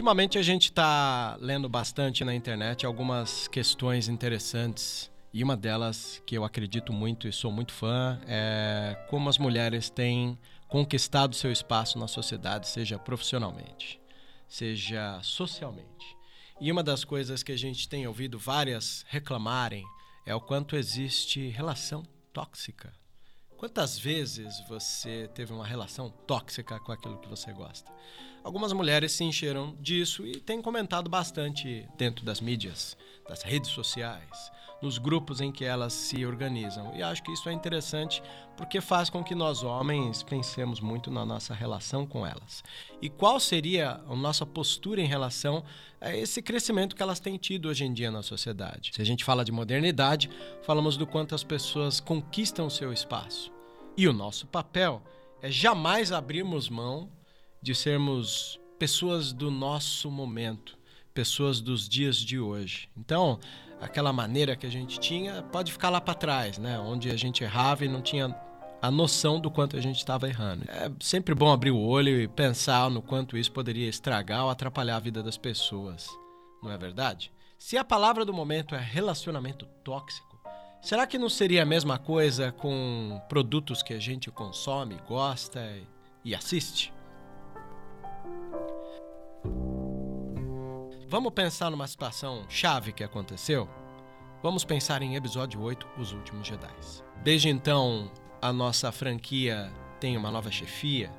Ultimamente a gente está lendo bastante na internet algumas questões interessantes e uma delas que eu acredito muito e sou muito fã é como as mulheres têm conquistado seu espaço na sociedade, seja profissionalmente, seja socialmente. E uma das coisas que a gente tem ouvido várias reclamarem é o quanto existe relação tóxica. Quantas vezes você teve uma relação tóxica com aquilo que você gosta? Algumas mulheres se encheram disso e têm comentado bastante dentro das mídias, das redes sociais, nos grupos em que elas se organizam. E acho que isso é interessante porque faz com que nós homens pensemos muito na nossa relação com elas. E qual seria a nossa postura em relação a esse crescimento que elas têm tido hoje em dia na sociedade? Se a gente fala de modernidade, falamos do quanto as pessoas conquistam o seu espaço. E o nosso papel é jamais abrirmos mão de sermos pessoas do nosso momento, pessoas dos dias de hoje. Então, aquela maneira que a gente tinha pode ficar lá para trás, né? Onde a gente errava e não tinha a noção do quanto a gente estava errando. É sempre bom abrir o olho e pensar no quanto isso poderia estragar ou atrapalhar a vida das pessoas, não é verdade? Se a palavra do momento é relacionamento tóxico, será que não seria a mesma coisa com produtos que a gente consome, gosta e assiste? Vamos pensar numa situação chave que aconteceu? Vamos pensar em episódio 8, Os Últimos Jedi. Desde então, a nossa franquia tem uma nova chefia.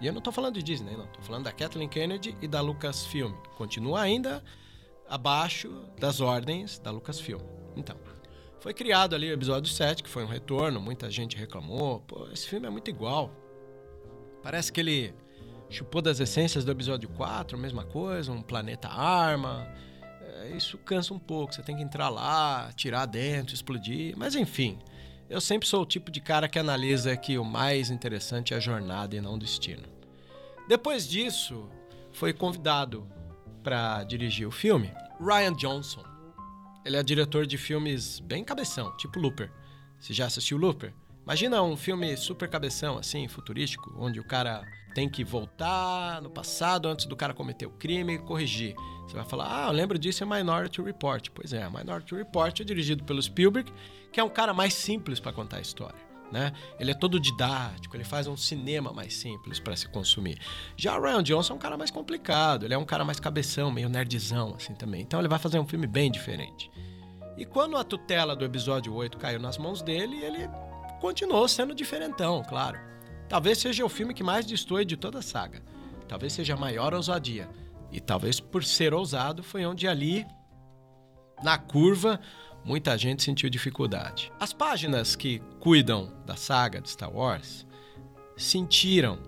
E eu não estou falando de Disney, não. Estou falando da Kathleen Kennedy e da Lucasfilm. Continua ainda abaixo das ordens da Lucasfilm. Então, foi criado ali o episódio 7, que foi um retorno. Muita gente reclamou. Pô, esse filme é muito igual. Parece que ele chupou das essências do episódio 4, mesma coisa, um planeta arma. É, isso cansa um pouco, você tem que entrar lá, tirar dentro, explodir. Mas enfim, eu sempre sou o tipo de cara que analisa que o mais interessante é a jornada e não o destino. Depois disso, foi convidado para dirigir o filme Ryan Johnson. Ele é diretor de filmes bem cabeção, tipo Looper. Você já assistiu Looper? Imagina um filme super cabeção, assim, futurístico, onde o cara tem que voltar no passado antes do cara cometer o crime e corrigir. Você vai falar, ah, eu lembro disso em Minority Report. Pois é, Minority Report é dirigido pelo Spielberg, que é um cara mais simples para contar a história. Né? Ele é todo didático, ele faz um cinema mais simples para se consumir. Já o Ryan Johnson é um cara mais complicado, ele é um cara mais cabeção, meio nerdzão assim também. Então ele vai fazer um filme bem diferente. E quando a tutela do episódio 8 caiu nas mãos dele, ele continuou sendo diferentão, claro. Talvez seja o filme que mais destoe de toda a saga. Talvez seja a maior ousadia. E talvez por ser ousado foi onde ali, na curva, muita gente sentiu dificuldade. As páginas que cuidam da saga de Star Wars sentiram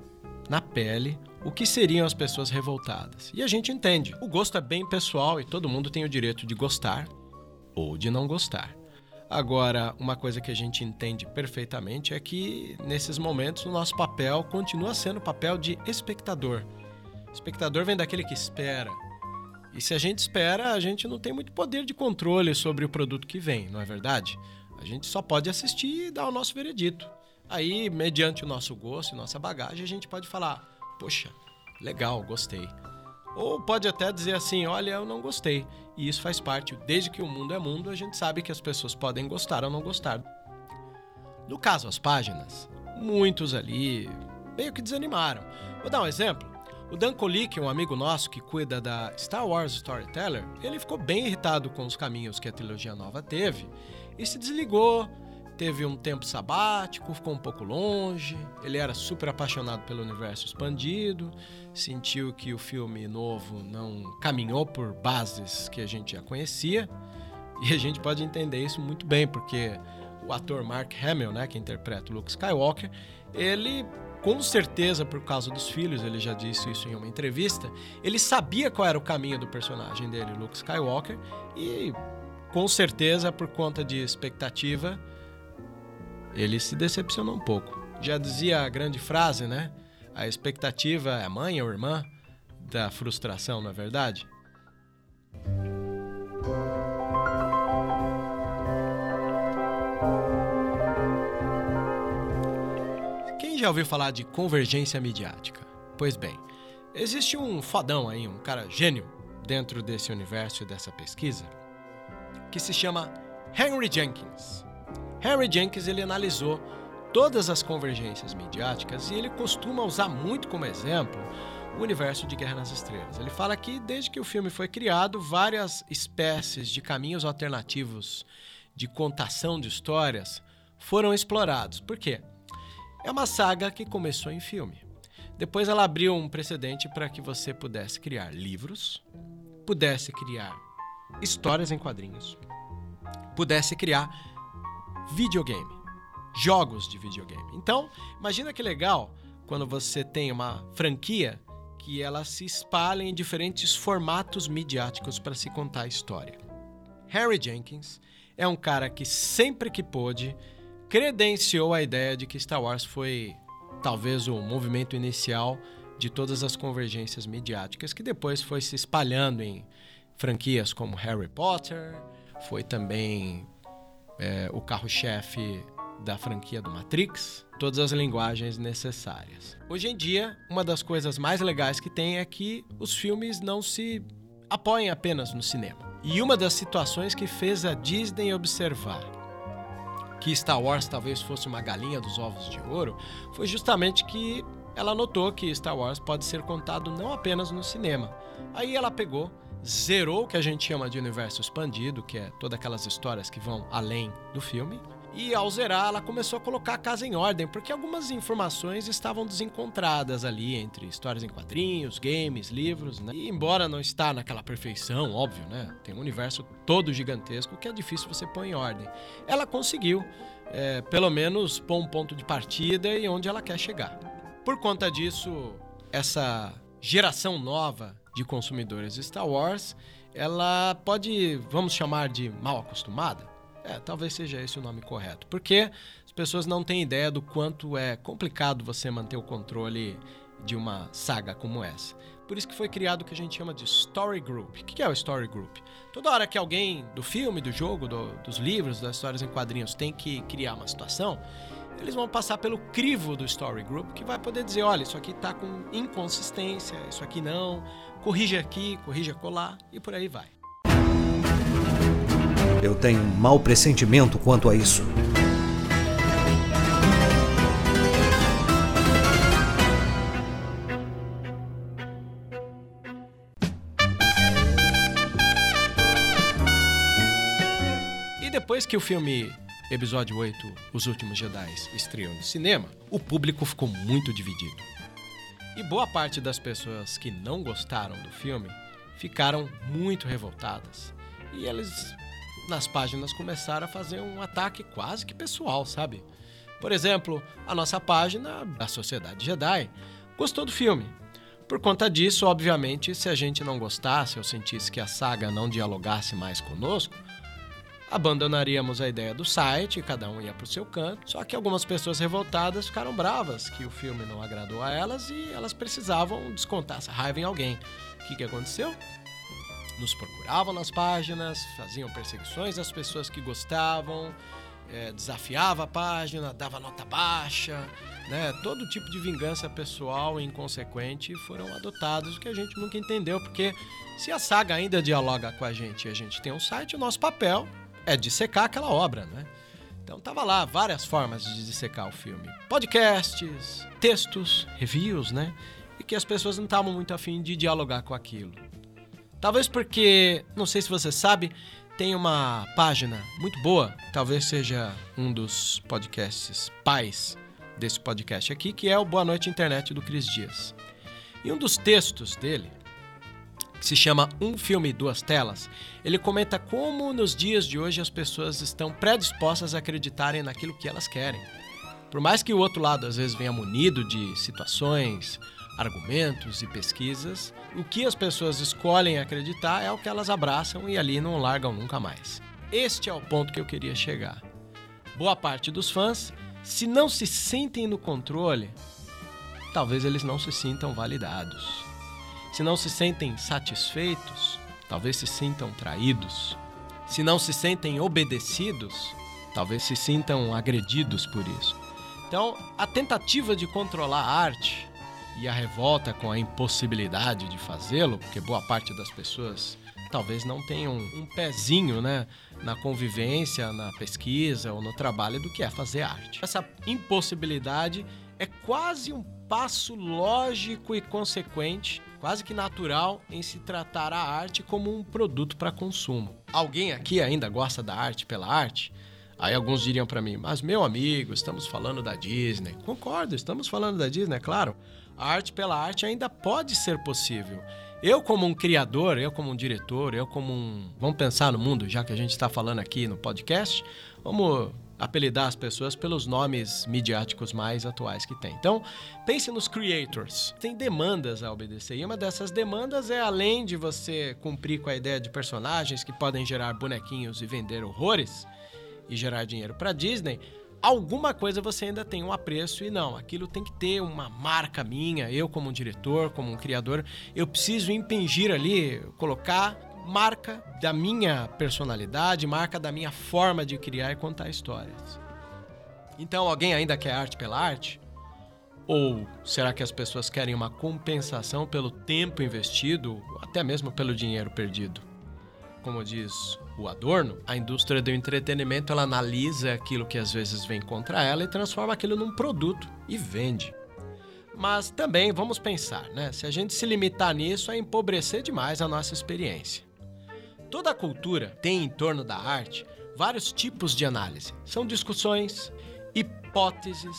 na pele o que seriam as pessoas revoltadas. E a gente entende. O gosto é bem pessoal e todo mundo tem o direito de gostar ou de não gostar. Agora, uma coisa que a gente entende perfeitamente é que nesses momentos o nosso papel continua sendo o papel de espectador. espectador vem daquele que espera. E se a gente espera, a gente não tem muito poder de controle sobre o produto que vem, não é verdade? A gente só pode assistir e dar o nosso veredito. Aí, mediante o nosso gosto e nossa bagagem, a gente pode falar: poxa, legal, gostei. Ou pode até dizer assim: olha, eu não gostei. E isso faz parte, desde que o mundo é mundo, a gente sabe que as pessoas podem gostar ou não gostar. No caso, as páginas, muitos ali meio que desanimaram. Vou dar um exemplo. O Dan Kolik, um amigo nosso que cuida da Star Wars Storyteller, ele ficou bem irritado com os caminhos que a trilogia nova teve e se desligou teve um tempo sabático, ficou um pouco longe. Ele era super apaixonado pelo universo expandido, sentiu que o filme novo não caminhou por bases que a gente já conhecia. E a gente pode entender isso muito bem, porque o ator Mark Hamill, né, que interpreta o Luke Skywalker, ele com certeza por causa dos filhos, ele já disse isso em uma entrevista, ele sabia qual era o caminho do personagem dele, Luke Skywalker, e com certeza por conta de expectativa, ele se decepcionou um pouco. Já dizia a grande frase, né? A expectativa é mãe ou irmã da frustração, não é verdade? Quem já ouviu falar de convergência midiática? Pois bem, existe um fodão aí, um cara gênio dentro desse universo e dessa pesquisa, que se chama Henry Jenkins. Henry Jenkins ele analisou todas as convergências midiáticas e ele costuma usar muito como exemplo o universo de Guerra nas Estrelas. Ele fala que desde que o filme foi criado, várias espécies de caminhos alternativos de contação de histórias foram explorados. Por quê? É uma saga que começou em filme. Depois ela abriu um precedente para que você pudesse criar livros, pudesse criar histórias em quadrinhos, pudesse criar videogame, jogos de videogame. Então, imagina que legal quando você tem uma franquia que ela se espalha em diferentes formatos midiáticos para se contar a história. Harry Jenkins é um cara que sempre que pôde credenciou a ideia de que Star Wars foi talvez o movimento inicial de todas as convergências midiáticas que depois foi se espalhando em franquias como Harry Potter, foi também é, o carro-chefe da franquia do Matrix, todas as linguagens necessárias. Hoje em dia, uma das coisas mais legais que tem é que os filmes não se apoiam apenas no cinema. E uma das situações que fez a Disney observar que Star Wars talvez fosse uma galinha dos ovos de ouro foi justamente que ela notou que Star Wars pode ser contado não apenas no cinema. Aí ela pegou, zerou o que a gente chama de universo expandido, que é todas aquelas histórias que vão além do filme, e ao zerar, ela começou a colocar a casa em ordem, porque algumas informações estavam desencontradas ali entre histórias em quadrinhos, games, livros, né? E embora não está naquela perfeição, óbvio, né? Tem um universo todo gigantesco que é difícil você pôr em ordem. Ela conseguiu, é, pelo menos, pôr um ponto de partida e onde ela quer chegar. Por conta disso, essa geração nova de consumidores Star Wars, ela pode, vamos chamar de mal acostumada, é, talvez seja esse o nome correto. Porque as pessoas não têm ideia do quanto é complicado você manter o controle de uma saga como essa. Por isso que foi criado o que a gente chama de Story Group. O que é o Story Group? Toda hora que alguém do filme, do jogo, do, dos livros, das histórias em quadrinhos tem que criar uma situação, eles vão passar pelo crivo do Story Group, que vai poder dizer, olha, isso aqui está com inconsistência, isso aqui não, corrija aqui, corrija colar, e por aí vai. Eu tenho um mau pressentimento quanto a isso. E depois que o filme Episódio 8, Os Últimos Jedi, estreou no cinema, o público ficou muito dividido. E boa parte das pessoas que não gostaram do filme ficaram muito revoltadas. E eles nas páginas começaram a fazer um ataque quase que pessoal, sabe? Por exemplo, a nossa página da Sociedade Jedi gostou do filme. Por conta disso, obviamente, se a gente não gostasse ou sentisse que a saga não dialogasse mais conosco, abandonaríamos a ideia do site, cada um ia para o seu canto. Só que algumas pessoas revoltadas ficaram bravas que o filme não agradou a elas e elas precisavam descontar essa raiva em alguém. O que, que aconteceu? nos procuravam nas páginas, faziam perseguições às pessoas que gostavam, é, desafiava a página, dava nota baixa, né? Todo tipo de vingança pessoal e inconsequente foram adotados, o que a gente nunca entendeu, porque se a saga ainda dialoga com a gente e a gente tem um site, o nosso papel é dissecar aquela obra, né? Então tava lá várias formas de dissecar o filme. Podcasts, textos, reviews, né? E que as pessoas não estavam muito afim de dialogar com aquilo. Talvez porque, não sei se você sabe, tem uma página muito boa, talvez seja um dos podcasts pais desse podcast aqui, que é o Boa Noite Internet do Cris Dias. E um dos textos dele que se chama Um Filme, Duas Telas, ele comenta como nos dias de hoje as pessoas estão predispostas a acreditarem naquilo que elas querem. Por mais que o outro lado às vezes venha munido de situações, argumentos e pesquisas, o que as pessoas escolhem acreditar é o que elas abraçam e ali não largam nunca mais. Este é o ponto que eu queria chegar. Boa parte dos fãs, se não se sentem no controle, talvez eles não se sintam validados. Se não se sentem satisfeitos, talvez se sintam traídos. Se não se sentem obedecidos, talvez se sintam agredidos por isso. Então, a tentativa de controlar a arte e a revolta com a impossibilidade de fazê-lo, porque boa parte das pessoas talvez não tenham um pezinho, né, na convivência, na pesquisa ou no trabalho do que é fazer arte. Essa impossibilidade é quase um passo lógico e consequente, quase que natural, em se tratar a arte como um produto para consumo. Alguém aqui ainda gosta da arte pela arte? Aí alguns diriam para mim, mas meu amigo, estamos falando da Disney. Concordo, estamos falando da Disney, é claro. A arte pela arte ainda pode ser possível. Eu, como um criador, eu, como um diretor, eu, como um. Vamos pensar no mundo, já que a gente está falando aqui no podcast, vamos apelidar as pessoas pelos nomes midiáticos mais atuais que tem. Então, pense nos creators. Tem demandas a obedecer. E uma dessas demandas é, além de você cumprir com a ideia de personagens que podem gerar bonequinhos e vender horrores e gerar dinheiro para Disney, alguma coisa você ainda tem um apreço e não, aquilo tem que ter uma marca minha, eu como um diretor, como um criador, eu preciso impingir ali, colocar marca da minha personalidade, marca da minha forma de criar e contar histórias. Então, alguém ainda quer arte pela arte? Ou será que as pessoas querem uma compensação pelo tempo investido, até mesmo pelo dinheiro perdido? Como diz o Adorno, a indústria do entretenimento ela analisa aquilo que às vezes vem contra ela e transforma aquilo num produto e vende. Mas também vamos pensar, né? Se a gente se limitar nisso, é empobrecer demais a nossa experiência. Toda cultura tem em torno da arte vários tipos de análise. São discussões, hipóteses,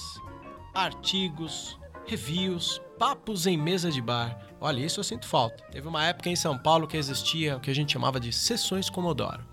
artigos, reviews, papos em mesa de bar. Olha, isso eu sinto falta. Teve uma época em São Paulo que existia o que a gente chamava de sessões Comodoro.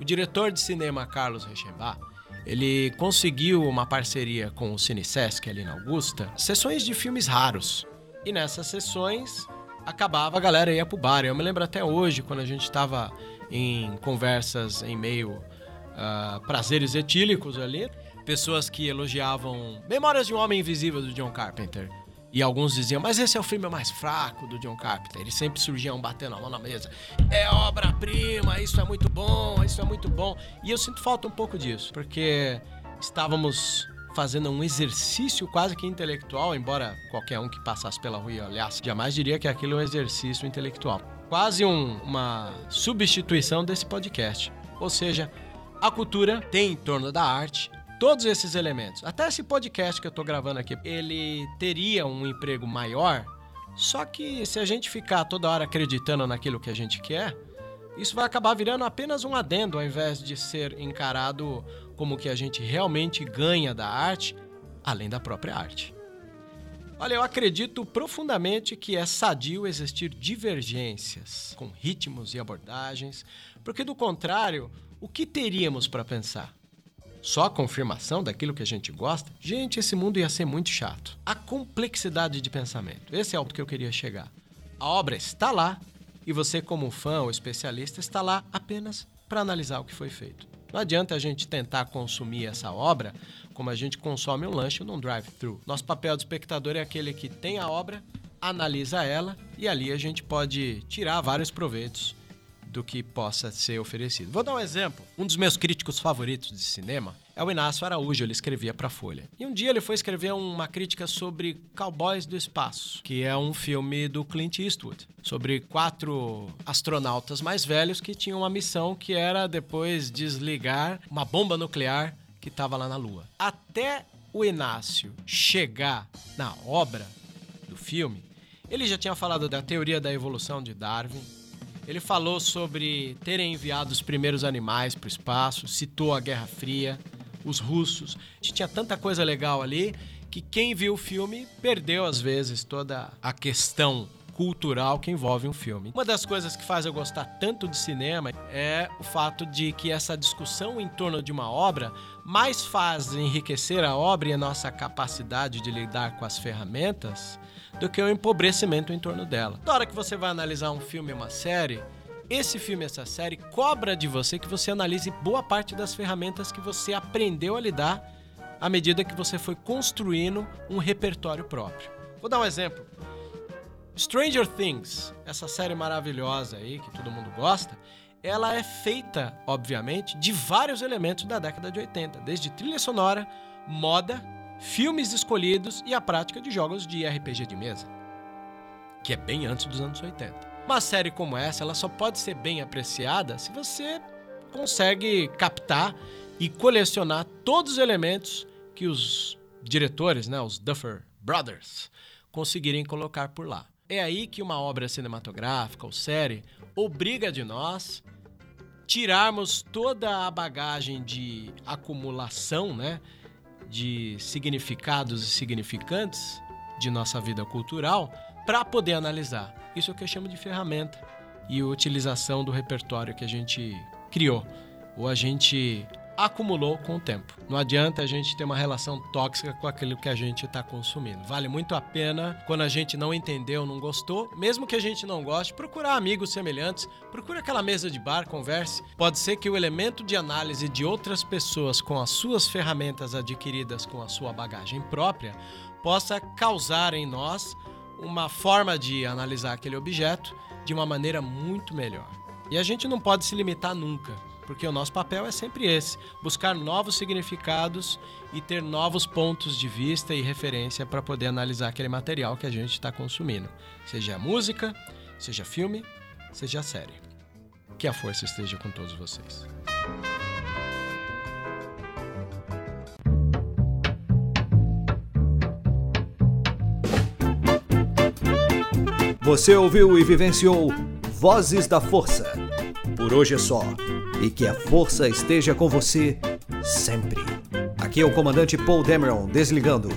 O diretor de cinema Carlos Rechenbach, ele conseguiu uma parceria com o Cinesesc ali na Augusta, sessões de filmes raros. E nessas sessões acabava a galera ia pro bar. Eu me lembro até hoje quando a gente estava em conversas em meio uh, prazeres etílicos ali, pessoas que elogiavam Memórias de um Homem Invisível do John Carpenter. E alguns diziam, mas esse é o filme mais fraco do John Carpenter. Eles sempre surgiam batendo a mão na mesa. É obra-prima, isso é muito bom, isso é muito bom. E eu sinto falta um pouco disso, porque estávamos fazendo um exercício quase que intelectual, embora qualquer um que passasse pela rua e olhasse jamais diria que aquilo é um exercício intelectual. Quase um, uma substituição desse podcast. Ou seja, a cultura tem em torno da arte todos esses elementos. Até esse podcast que eu estou gravando aqui, ele teria um emprego maior, só que se a gente ficar toda hora acreditando naquilo que a gente quer, isso vai acabar virando apenas um adendo ao invés de ser encarado como que a gente realmente ganha da arte, além da própria arte. Olha, eu acredito profundamente que é sadio existir divergências com ritmos e abordagens, porque do contrário, o que teríamos para pensar? Só a confirmação daquilo que a gente gosta? Gente, esse mundo ia ser muito chato. A complexidade de pensamento. Esse é o que eu queria chegar. A obra está lá e você, como fã ou especialista, está lá apenas para analisar o que foi feito. Não adianta a gente tentar consumir essa obra como a gente consome um lanche num drive-thru. Nosso papel de espectador é aquele que tem a obra, analisa ela e ali a gente pode tirar vários proveitos do que possa ser oferecido. Vou dar um exemplo. Um dos meus críticos favoritos de cinema é o Inácio Araújo, ele escrevia para Folha. E um dia ele foi escrever uma crítica sobre Cowboys do Espaço, que é um filme do Clint Eastwood, sobre quatro astronautas mais velhos que tinham uma missão que era depois desligar uma bomba nuclear que estava lá na Lua. Até o Inácio chegar na obra do filme, ele já tinha falado da teoria da evolução de Darwin, ele falou sobre terem enviado os primeiros animais para o espaço, citou a Guerra Fria, os russos. Tinha tanta coisa legal ali que quem viu o filme perdeu, às vezes, toda a questão cultural que envolve um filme. Uma das coisas que faz eu gostar tanto de cinema é o fato de que essa discussão em torno de uma obra mais faz enriquecer a obra e a nossa capacidade de lidar com as ferramentas do que o empobrecimento em torno dela. Na hora que você vai analisar um filme uma série, esse filme, essa série, cobra de você que você analise boa parte das ferramentas que você aprendeu a lidar à medida que você foi construindo um repertório próprio. Vou dar um exemplo. Stranger Things, essa série maravilhosa aí que todo mundo gosta, ela é feita, obviamente, de vários elementos da década de 80, desde trilha sonora, moda, filmes escolhidos e a prática de jogos de RPG de mesa, que é bem antes dos anos 80. Uma série como essa, ela só pode ser bem apreciada se você consegue captar e colecionar todos os elementos que os diretores, né, os Duffer Brothers, conseguirem colocar por lá. É aí que uma obra cinematográfica ou série obriga de nós tirarmos toda a bagagem de acumulação, né, de significados e significantes de nossa vida cultural para poder analisar. Isso é o que eu chamo de ferramenta e utilização do repertório que a gente criou ou a gente acumulou com o tempo. Não adianta a gente ter uma relação tóxica com aquilo que a gente está consumindo. Vale muito a pena, quando a gente não entendeu, não gostou, mesmo que a gente não goste, procurar amigos semelhantes, procure aquela mesa de bar, converse. Pode ser que o elemento de análise de outras pessoas com as suas ferramentas adquiridas com a sua bagagem própria possa causar em nós uma forma de analisar aquele objeto de uma maneira muito melhor. E a gente não pode se limitar nunca porque o nosso papel é sempre esse: buscar novos significados e ter novos pontos de vista e referência para poder analisar aquele material que a gente está consumindo, seja música, seja filme, seja série. Que a força esteja com todos vocês. Você ouviu e vivenciou Vozes da Força. Por hoje é só e que a força esteja com você sempre. Aqui é o comandante Paul Dameron desligando.